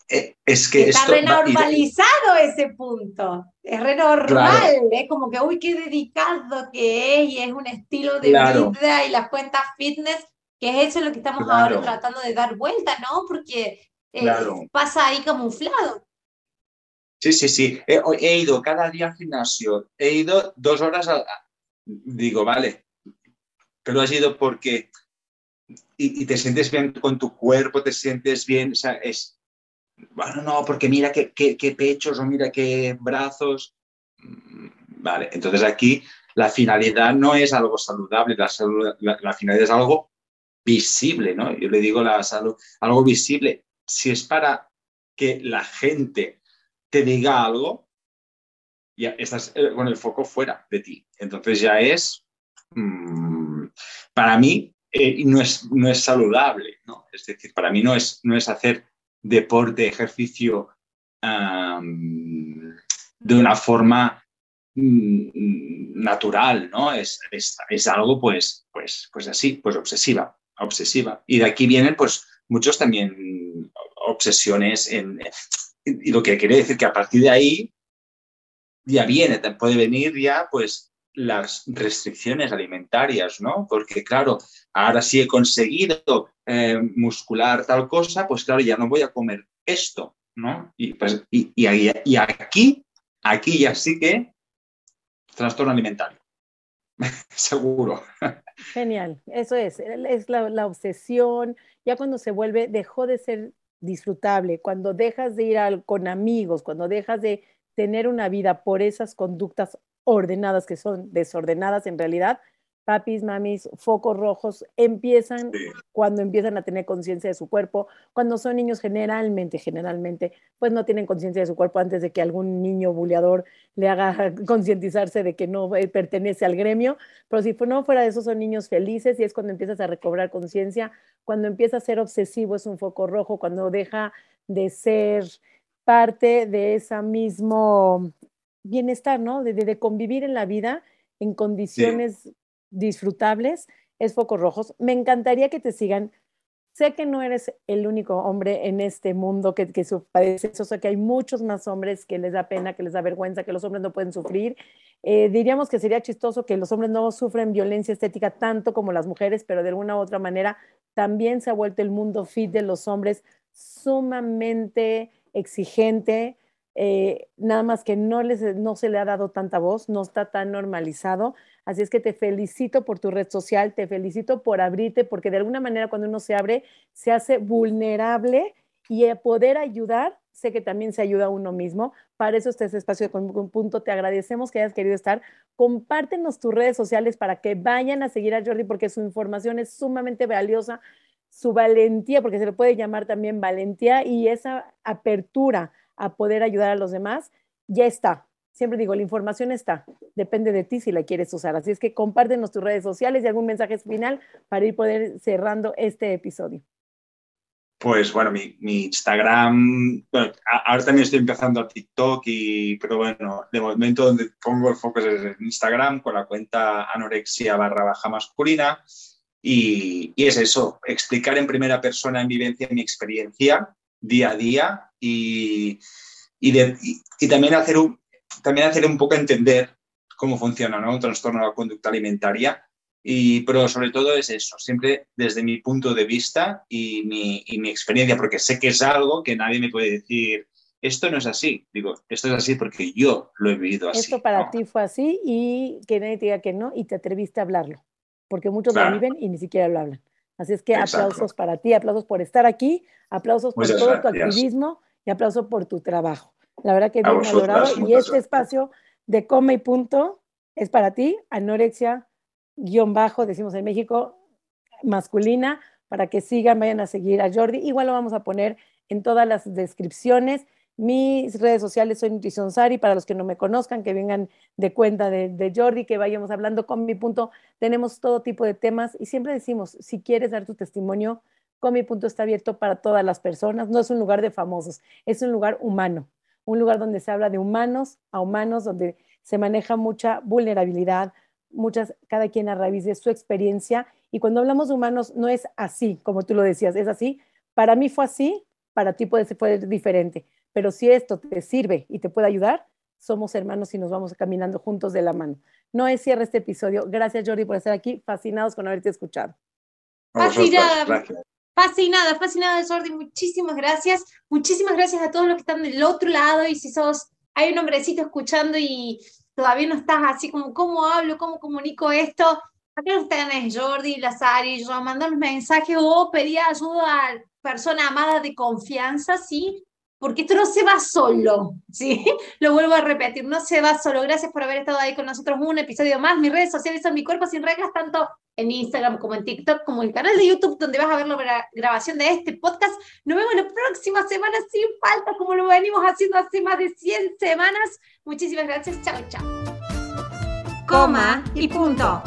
es que está renormalizado ese punto. Es renormal, es como que, uy, qué dedicado que es, y es un estilo de vida y las cuentas fitness, que es eso lo que estamos ahora tratando de dar vuelta, ¿no? Porque eh, pasa ahí camuflado. Sí, sí, sí. He, ido cada día al gimnasio, he ido dos horas, a, digo, vale, pero has ido porque y, te sientes bien con tu cuerpo, te sientes bien, o sea, es, bueno, no, porque mira qué, qué, pechos o mira qué brazos. Mm, vale, entonces aquí la finalidad no es algo saludable, la, la finalidad es algo visible, ¿no? Yo le digo la salud, algo visible. Si es para que la gente te diga algo, ya estás eh, con el foco fuera de ti. Entonces ya es, mm, para mí, eh, no, es, no es saludable, ¿no? Es decir, para mí no es, no es hacer deporte, ejercicio de una forma mm, natural, ¿no? Es, es, algo, pues, pues, pues así, pues obsesiva, obsesiva. Y de aquí vienen, pues, muchos también obsesiones en, y lo que quiere decir que a partir de ahí ya viene, puede venir ya, pues, las restricciones alimentarias, ¿no? Porque claro, ahora sí he conseguido eh, muscular tal cosa, pues claro, ya no voy a comer esto, ¿no? Y, pues, y, y, aquí, aquí ya sí que trastorno alimentario. Seguro. Genial, eso es, es la, obsesión, ya cuando se vuelve, dejó de ser disfrutable, cuando dejas de ir con amigos, cuando dejas de tener una vida por esas conductas ordenadas que son desordenadas en realidad, papis, mamis, focos rojos, empiezan cuando empiezan a tener conciencia de su cuerpo. Cuando son niños, generalmente, generalmente, pues no tienen conciencia de su cuerpo antes de que algún niño buleador le haga concientizarse de que no eh, pertenece al gremio. Pero si no fuera de eso, son niños felices y es cuando empiezas a recobrar conciencia. Cuando empieza a ser obsesivo, es un foco rojo. Cuando deja de ser parte de ese mismo bienestar, ¿no? De, convivir en la vida en condiciones disfrutables, es focos rojos. Me encantaría que te sigan. Sé que no eres el único hombre en este mundo que, que padece eso, sé que hay muchos más hombres que les da pena, que les da vergüenza, que los hombres no pueden sufrir. Eh, diríamos que sería chistoso que los hombres no sufren violencia estética tanto como las mujeres, pero de alguna u otra manera también se ha vuelto el mundo fit de los hombres sumamente exigente, eh, nada más que no, les, no se le ha dado tanta voz, no está tan normalizado. Así es que te felicito por tu red social, te felicito por abrirte, porque de alguna manera cuando uno se abre, se hace vulnerable y poder ayudar, sé que también se ayuda a uno mismo. Para eso este espacio de un punto. Te agradecemos que hayas querido estar. Compártenos tus redes sociales para que vayan a seguir a Jordi, porque su información es sumamente valiosa. Su valentía, porque se le puede llamar también valentía, y esa apertura a poder ayudar a los demás, ya está. Siempre digo, la información está, depende de ti si la quieres usar. Así es que compártenos tus redes sociales y algún mensaje final para ir poder cerrando este episodio. Pues bueno, mi, Instagram, ahora también estoy empezando a TikTok, y, pero bueno, de momento donde pongo el foco es en Instagram con la cuenta anorexia barra baja masculina. Y, y, es eso, explicar en primera persona en vivencia mi experiencia día a día y, y, también, hacer un, también hacer un poco entender cómo funciona ¿no? un trastorno de la conducta alimentaria. Y, pero sobre todo es eso, siempre desde mi punto de vista y mi, y mi experiencia, porque sé que es algo que nadie me puede decir, esto no es así. Digo, esto es así porque yo lo he vivido así. Esto para ti fue así y que nadie te diga que no y te atreviste a hablarlo, porque muchos lo viven y ni siquiera lo hablan. Así es que aplausos para ti, aplausos por estar aquí, aplausos por todo tu activismo y aplauso por tu trabajo. La verdad que bien valorado. Y este espacio de Come y Punto es para ti, anorexia, guion bajo, decimos en México, masculina, para que sigan, vayan a seguir a Jordi. Igual lo vamos a poner en todas las descripciones. Mis redes sociales soy Nutrición Sari, para los que no me conozcan, que vengan de cuenta de, Jordi, que vayamos hablando con mi punto. Tenemos todo tipo de temas y siempre decimos, si quieres dar tu testimonio, con mi punto está abierto para todas las personas. No es un lugar de famosos, es un lugar humano, un lugar donde se habla de humanos a humanos, donde se maneja mucha vulnerabilidad, muchas, cada quien a raíz de su experiencia. Y cuando hablamos de humanos, no es así, como tú lo decías, es así. Para mí fue así, para ti puede ser diferente. Pero si esto te sirve y te puede ayudar, somos hermanos y nos vamos caminando juntos de la mano. No es cierre este episodio. Gracias, Jordi, por estar aquí. Fascinados con haberte escuchado. Fascinada, fascinada, fascinada, Jordi. Muchísimas gracias. Muchísimas gracias a todos los que están del otro lado. Y si sos, hay un hombrecito escuchando y todavía no estás así como, ¿cómo hablo? ¿Cómo comunico esto? Acá no están Jordi, Lazari, yo mandando mensajes o pedí ayuda a persona amada de confianza, ¿sí? Porque esto no se va solo, ¿sí? Lo vuelvo a repetir, no se va solo. Gracias por haber estado ahí con nosotros un episodio más. Mis redes sociales son Mi Cuerpo Sin Reglas, tanto en Instagram como en TikTok, como en el canal de YouTube, donde vas a ver la grabación de este podcast. Nos vemos la próxima semana sin falta, como lo venimos haciendo hace más de 100 semanas. Muchísimas gracias. Chao, chao. Coma y punto.